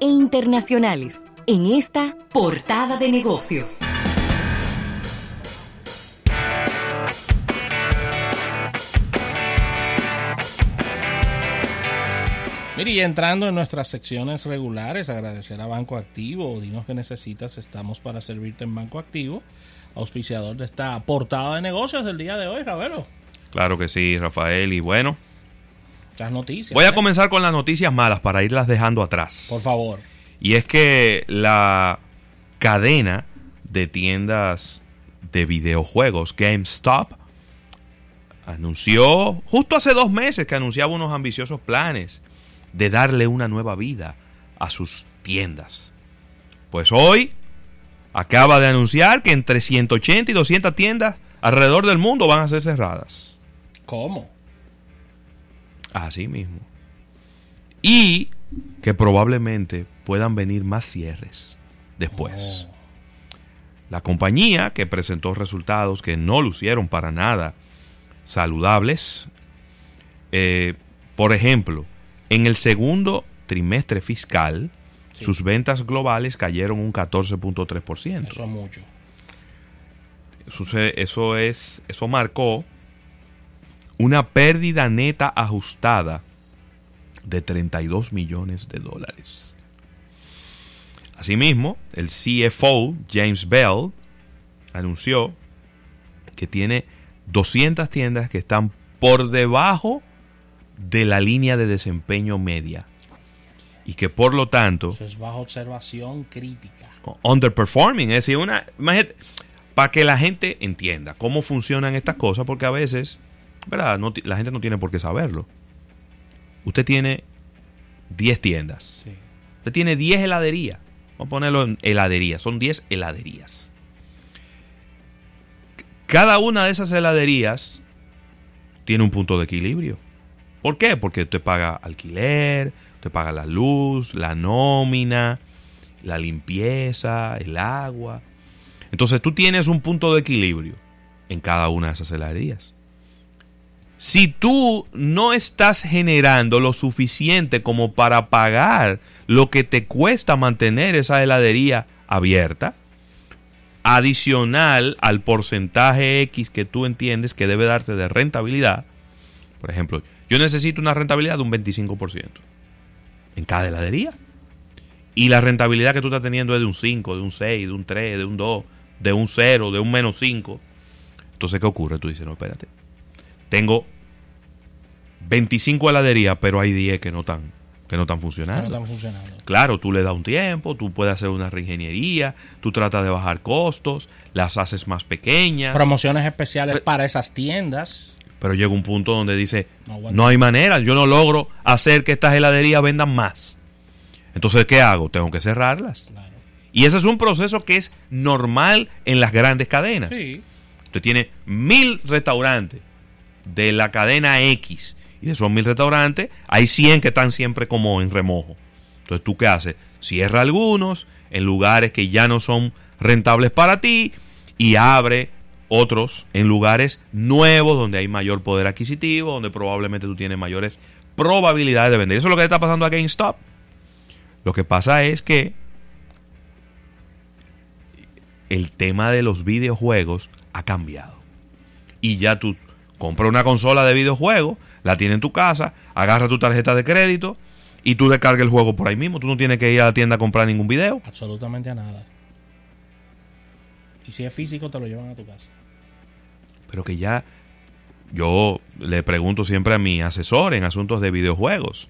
e internacionales en esta portada de negocios. Mire, y entrando en nuestras secciones regulares, agradecer a Banco Activo. Dinos que necesitas, estamos para servirte en Banco Activo, auspiciador de esta portada de negocios del día de hoy, Ravelo. Claro que sí, Rafael. Y bueno, las noticias. voy a ¿eh? comenzar con las noticias malas para irlas dejando atrás. Por favor. Y es que la cadena de tiendas de videojuegos GameStop anunció, justo hace dos meses que anunciaba unos ambiciosos planes de darle una nueva vida a sus tiendas. Pues hoy acaba de anunciar que entre 180 y 200 tiendas alrededor del mundo van a ser cerradas. ¿Cómo? Así mismo. Y que probablemente puedan venir más cierres después. Oh. La compañía que presentó resultados que no lucieron para nada saludables. eh, por ejemplo, en el segundo trimestre fiscal, Sí. sus ventas globales cayeron un 14.3%. Eso es mucho. Eso, eso es, eso marcó una pérdida neta ajustada de 32 millones de dólares. Asimismo, el CFO James Bell anunció que tiene 200 tiendas que están por debajo de la línea de desempeño media y que por lo tanto Eso es bajo observación crítica. underperforming. Es decir, una. para que la gente entienda cómo funcionan estas cosas, porque a veces, ¿verdad? No la gente no tiene por qué saberlo. Usted tiene 10 tiendas. Sí. Usted tiene 10 heladerías. Vamos a ponerlo en heladerías. Son 10 heladerías. Cada una de esas heladerías tiene un punto de equilibrio. ¿Por qué? Porque usted paga alquiler, usted paga la luz, la nómina, la limpieza, el agua. Entonces tú tienes un punto de equilibrio en cada una de esas heladerías. Si tú no estás generando lo suficiente como para pagar lo que te cuesta mantener esa heladería abierta, adicional al porcentaje X que tú entiendes que debe darte de rentabilidad, por ejemplo, yo necesito una rentabilidad de un 25% en cada heladería. Y la rentabilidad que tú estás teniendo es de un 5, de un 6, de un 3, de un 2, de un 0, de un menos 5. Entonces, ¿qué ocurre? Tú dices, no, espérate. Tengo 25 heladerías, pero hay 10 que no están, que no están Que no funcionando. están funcionando. Claro, tú le das un tiempo, tú puedes hacer una reingeniería, tú tratas de bajar costos, las haces más pequeñas, Promociones especiales para esas tiendas. pero llega un punto donde dice, No no hay manera, yo no logro hacer que estas heladerías vendan más. Entonces, ¿qué hago? Tengo que cerrarlas. Claro. Y ese es un proceso que es normal en las grandes cadenas. Sí. Usted tiene mil restaurantes de la cadena X. Y de esos mil restaurantes, hay 100 que están siempre como en remojo. Entonces, ¿tú qué haces? Cierra algunos en lugares que ya no son rentables para ti y abre otros en lugares nuevos donde hay mayor poder adquisitivo, donde probablemente tú tienes mayores probabilidades de vender. Eso es lo que está pasando a GameStop. Lo que pasa es que el tema de los videojuegos ha cambiado. Y ya tú compras una consola de videojuegos, la tienes en tu casa, agarra tu tarjeta de crédito y tú descargas el juego por ahí mismo. Tú no tienes que ir a la tienda a comprar ningún video. Absolutamente a nada. Y si es físico, te lo llevan a tu casa. Pero que ya yo le pregunto siempre a mi asesor en asuntos de videojuegos,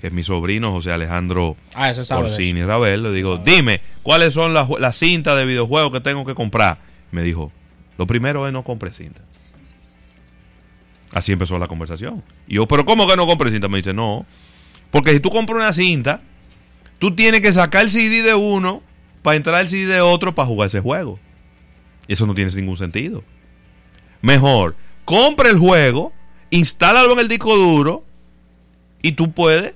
que es mi sobrino José Alejandro Ah, ese sabe. de eso. Orsini Rabel, le digo, dime, ¿cuáles son las, las cintas de videojuegos que tengo que comprar? Me dijo, lo primero es no compre cinta. Así empezó la conversación. Y yo, ¿pero cómo que no compre cinta? Me dice, no. Porque si tú compras una cinta, tú tienes que sacar el CD de uno para entrar el CD de otro para jugar ese juego. Eso no tiene ningún sentido. Mejor, compra el juego, instálalo en el disco duro y tú puedes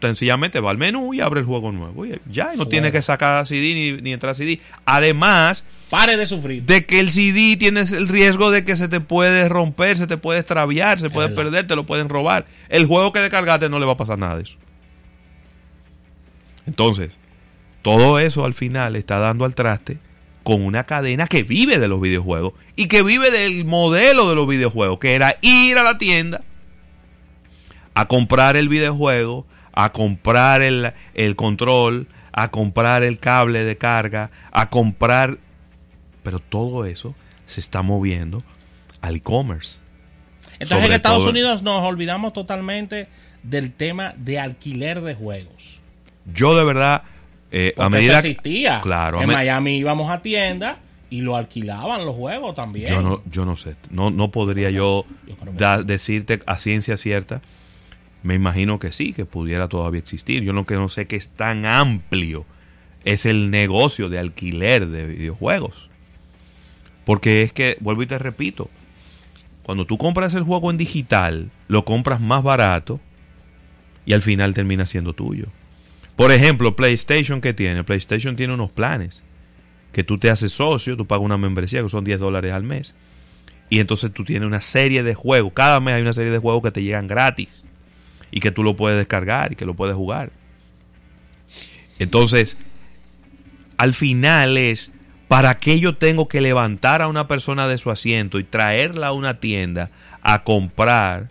sencillamente va al menú y abre el juego nuevo. Y ya, y no Fuera. tiene que sacar CD ni, ni entrar CD. Además Pare de sufrir. de que el CD tienes el riesgo de que se te puede romper, se te puede extraviar, se puede perder, te lo pueden robar. El juego que descargaste no le va a pasar nada de eso. Entonces, todo eso al final está dando al traste con una cadena que vive de los videojuegos y que vive del modelo de los videojuegos, que era ir a la tienda a comprar el videojuego, a comprar el, el control, a comprar el cable de carga, a comprar... Pero todo eso se está moviendo al e-commerce. Entonces en Estados todo- Unidos nos olvidamos totalmente del tema de alquiler de juegos. Yo de verdad, eh, a Porque medida eso existía. Claro, en me- Miami íbamos a tienda y lo alquilaban los juegos también. Yo no, yo no sé, no, no podría yo, da- decirte a ciencia cierta. Me imagino que sí, que pudiera todavía existir. Yo lo que no sé que es tan amplio es el negocio de alquiler de videojuegos. Porque es que, vuelvo y te repito, cuando tú compras el juego en digital, lo compras más barato y al final termina siendo tuyo. Por ejemplo, PlayStation, ¿qué tiene? PlayStation tiene unos planes que tú te haces socio, tú pagas una membresía que son 10 dólares al mes. Y entonces tú tienes una serie de juegos. Cada mes hay una serie de juegos que te llegan gratis. Y que tú lo puedes descargar y que lo puedes jugar. Entonces, al final es, ¿para qué yo tengo que levantar a una persona de su asiento y traerla a una tienda a comprar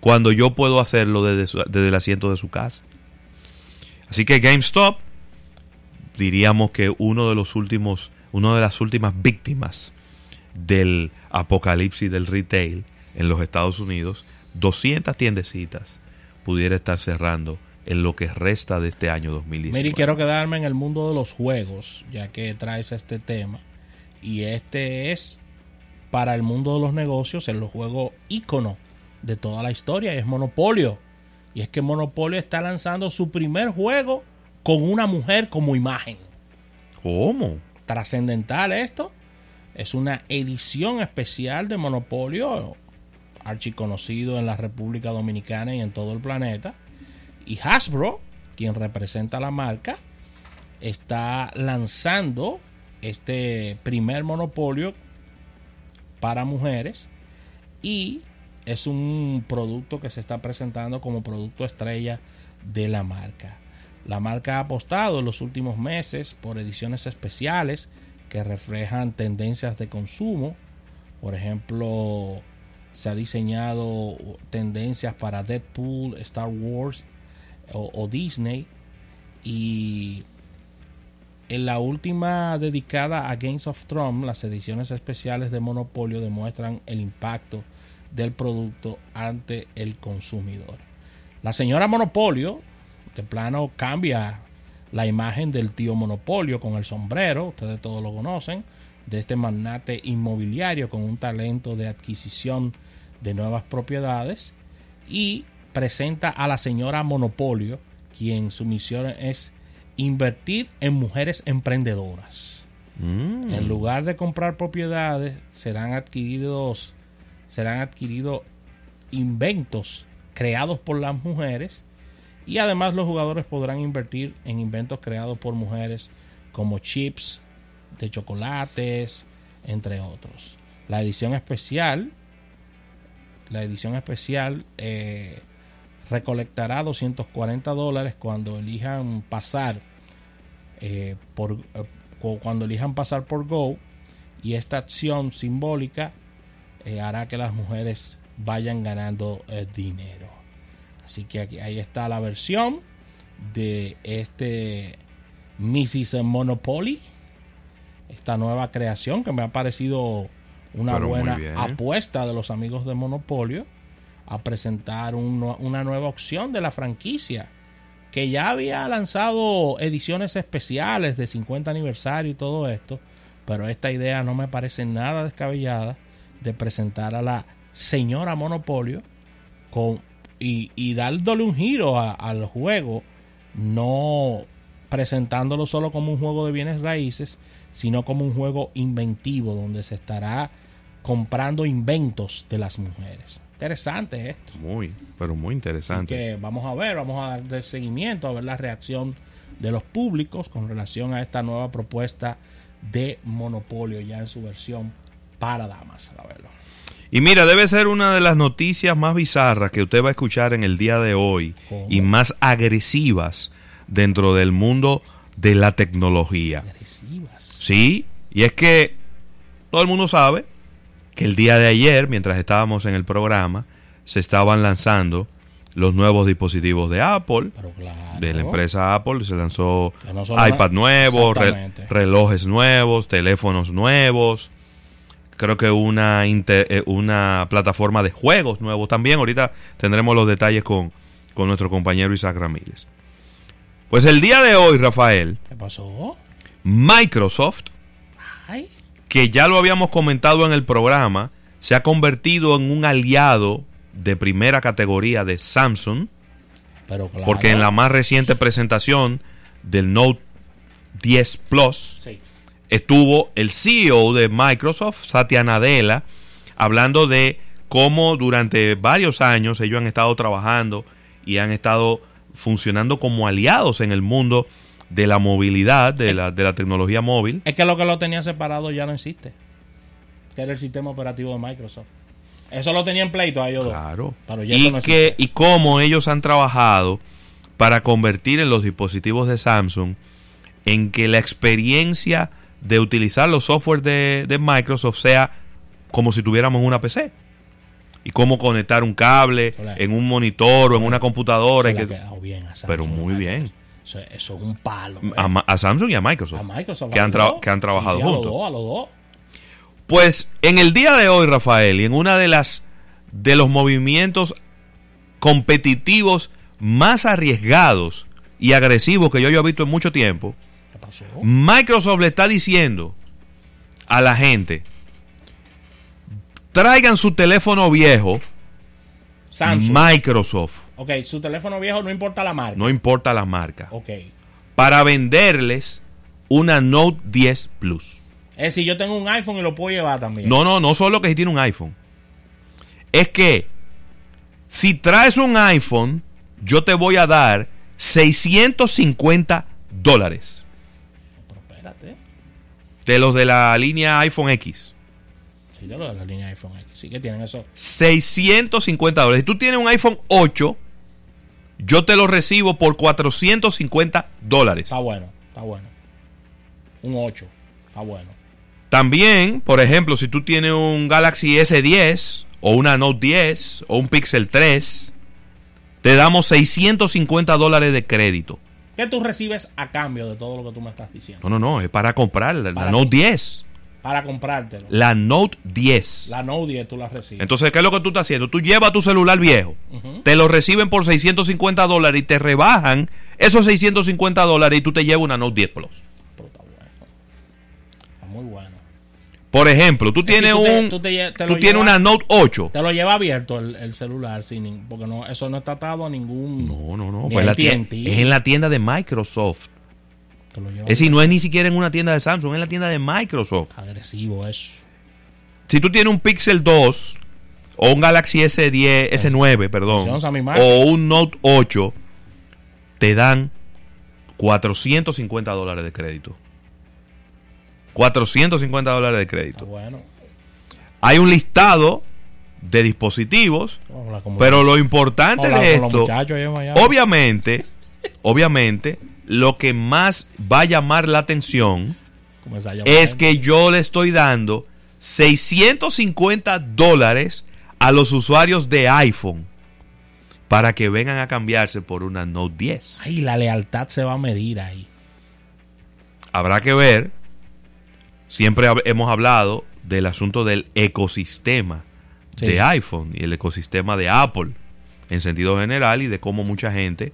cuando yo puedo hacerlo desde, desde el asiento de su casa? Así que GameStop diríamos que uno de los últimos, una de las últimas víctimas del apocalipsis del retail en los Estados Unidos, 200 tiendecitas pudiera estar cerrando en lo que resta de este año 2019. Miri, quiero quedarme en el mundo de los juegos, ya que traes este tema. Y este es para el mundo de los negocios, el juego ícono de toda la historia, y es Monopolio. Y es que Monopolio está lanzando su primer juego con una mujer como imagen. ¿Cómo? Trascendental esto. Es una edición especial de Monopolio, archiconocido en la República Dominicana y en todo el planeta. Y Hasbro, quien representa la marca, está lanzando este primer monopolio para mujeres y es un producto que se está presentando como producto estrella de la marca. La marca ha apostado en los últimos meses por ediciones especiales que reflejan tendencias de consumo. Por ejemplo, se ha diseñado tendencias para Deadpool, Star Wars o, Disney. Y en la última dedicada a Games of Thrones, las ediciones especiales de Monopolio demuestran el impacto del producto ante el consumidor. La señora Monopolio, de plano, cambia la imagen del tío Monopolio con el sombrero, ustedes todos lo conocen, de este magnate inmobiliario con un talento de adquisición de nuevas propiedades y presenta a la señora Monopolio, quien su misión es invertir en mujeres emprendedoras. Mm. En lugar de comprar propiedades, serán adquiridos serán adquiridos inventos creados por las mujeres y además los jugadores podrán invertir en inventos creados por mujeres como chips de chocolates, entre otros. La edición especial, la edición especial eh, recolectará 240 dólares cuando elijan pasar eh, por eh, cu- cuando elijan pasar por Go y esta acción simbólica hará que las mujeres vayan ganando dinero. Así que aquí, ahí está la versión de este Mrs. Monopoly, esta nueva creación que me ha parecido una Pero buena apuesta de los amigos de Monopolio a presentar un una nueva opción de la franquicia que ya había lanzado ediciones especiales de 50 aniversario y todo esto, pero esta idea no me parece nada descabellada de presentar a la señora Monopolio con, y, y dándole un giro a- al juego, no presentándolo solo como un juego de bienes raíces, sino como un juego inventivo donde se estará comprando inventos de las mujeres. Interesante esto. Muy, pero muy Así interesante. que vamos a ver, vamos a dar seguimiento a ver la reacción de los públicos con relación a esta nueva propuesta de monopolio ya en su versión para damas. A verlo. Y mira, debe ser una de las noticias más bizarras que usted va a escuchar en el día de hoy ¿Cómo? y más agresivas dentro del mundo de la tecnología. Agresivas. Sí, y es que todo el mundo sabe que el día de ayer, mientras estábamos en el programa, se estaban lanzando los nuevos dispositivos de Apple. Claro. De la empresa Apple se lanzó no iPad nuevos, re- relojes nuevos, teléfonos nuevos. Creo que una, eh, una plataforma de juegos nuevos también. Ahorita tendremos los detalles con, con nuestro compañero Isaac Ramírez. Pues el día de hoy, Rafael, ¿Qué pasó? Microsoft que ya lo habíamos comentado en el programa, se ha convertido en un aliado de primera categoría de Samsung, Pero claro. porque en la más reciente presentación del Note 10 Plus Sí. estuvo el CEO de Microsoft, Satya Nadella, hablando de cómo durante varios años ellos han estado trabajando y han estado funcionando como aliados en el mundo de la movilidad, de la, de la tecnología móvil. Es que lo que lo tenía separado ya no existe. Que era el sistema operativo de Microsoft. Eso lo tenía en pleito a ellos dos. Claro. Pero ya y, no que, y cómo ellos han trabajado para convertir en los dispositivos de Samsung en que la experiencia de utilizar los software de, de Microsoft sea como si tuviéramos una PC. Y cómo conectar un cable Hola. en un monitor o en una computadora. que- bien Samsung, pero muy bien. Eso, eso es un palo. a, Samsung y a Microsoft. A Microsoft. que han, tra- dos. que han trabajado sí, a juntos. los dos, a los dos. Pues en el día de hoy, Rafael, y en una de las de los movimientos competitivos más arriesgados y agresivos que yo haya visto en mucho tiempo, ¿Qué pasó? Microsoft le está diciendo a la gente, traigan su teléfono viejo, Samsung. Microsoft, ok, su teléfono viejo no importa la marca. no importa la marca, Ok. para venderles una Note 10 Plus. Es decir, yo tengo un iPhone y lo puedo llevar también. No, no, no solo que si tiene un iPhone. Es que si traes un iPhone, yo te voy a dar 650 dólares Pero espérate. de los de la línea iPhone X. Sí, de lo de la línea iPhone X. Sí que tienen eso. 650 dólares. Si tú tienes un iPhone 8, yo te lo recibo por 450 dólares. Está bueno, está bueno. Un 8. Está bueno. También, por ejemplo, si tú tienes un Galaxy S10 o una Note 10 o un Pixel 3, te damos 650 dólares de crédito. ¿Qué tú recibes a cambio de todo lo que tú me estás diciendo? No, no, no, es para comprar la, la Note 10. Para comprártelo. La Note 10. La Note 10 tú la recibes. Entonces, ¿qué es lo que tú estás haciendo? Tú llevas tu celular viejo, te lo reciben por 650 dólares y te rebajan esos 650 dólares y tú te llevas una Note 10 Plus. Pero está bueno. Está muy bueno. Por ejemplo, tú Es tienes decir, tú te- un... tú te lle- te tú lo tienes una Note 8. Te lo lleva abierto el, el celular, sin, porque no, eso no está atado a ningún. No, no, no. Pues la AT&T. tien- es en la tienda de Microsoft. Es decir, no es ni siquiera en una tienda de Samsung, es en la tienda de Microsoft. agresivo eso. Si tú tienes un Pixel 2 o un Galaxy S10, S9, perdón, o un Note 8, te dan 450 dólares de crédito. 450 dólares de crédito. bueno. Hay un listado de dispositivos, pero lo importante vamos a de esto, obviamente, obviamente, lo que más va a llamar la atención es que yo le estoy dando 650 dólares a los usuarios de iPhone para que vengan a cambiarse por una Note 10. Ay, la lealtad se va a medir ahí. Habrá que ver, siempre hemos hablado del asunto del ecosistema Sí. de iPhone y el ecosistema de Apple en sentido general y de cómo mucha gente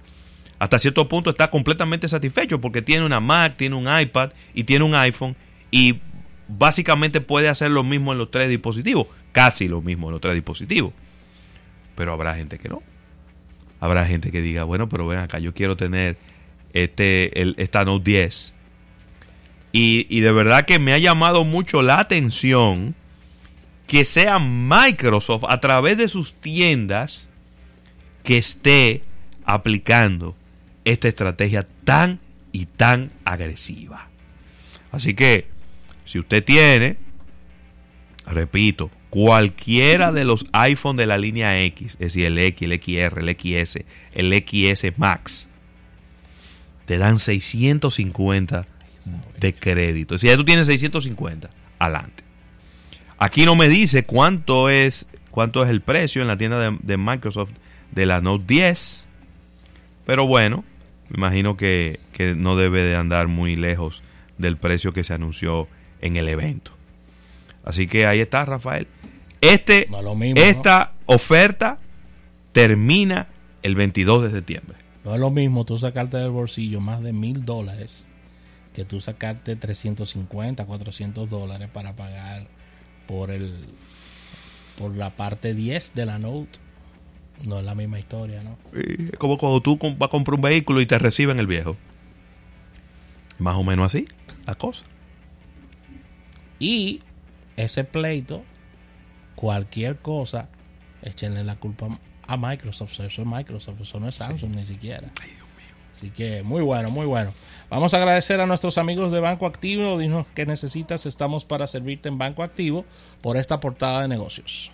hasta cierto punto está completamente satisfecho porque tiene una Mac, tiene un iPad y tiene un iPhone y básicamente puede hacer lo mismo en los tres dispositivos, casi lo mismo en los tres dispositivos. Pero habrá gente que no. Habrá gente que diga, bueno, pero ven acá, yo quiero tener este el, esta Note 10. Y, y de verdad que me ha llamado mucho la atención que sea Microsoft a través de sus tiendas que esté aplicando esta estrategia tan y tan agresiva. Así que, si usted tiene, repito, cualquiera de los iPhone de la línea X, es decir, el X, el XR, el XS, el XS Max, te dan 650 de crédito. Si ya tú tienes 650, adelante. Aquí no me dice cuánto es cuánto es el precio en la tienda de, de Microsoft de la Note 10. Pero bueno, me imagino que, que no debe de andar muy lejos del precio que se anunció en el evento. Así que ahí está, Rafael. Este, mismo, esta oferta termina el 22 de septiembre. No es lo mismo tú sacarte del bolsillo más de mil dólares que tú sacarte 350, 400 dólares para pagar por el por la parte 10 de la Note. No es la misma historia, ¿no? Es como cuando tú vas a comprar un vehículo y te reciben el viejo. Más o menos así, la cosa. Y ese pleito, cualquier cosa, échenle la culpa a Microsoft. Eso es Microsoft, eso no es Samsung ni siquiera. Así que muy bueno, muy bueno. Vamos a agradecer a nuestros amigos de Banco Activo. Dinos que necesitas, estamos para servirte en Banco Activo por esta portada de negocios.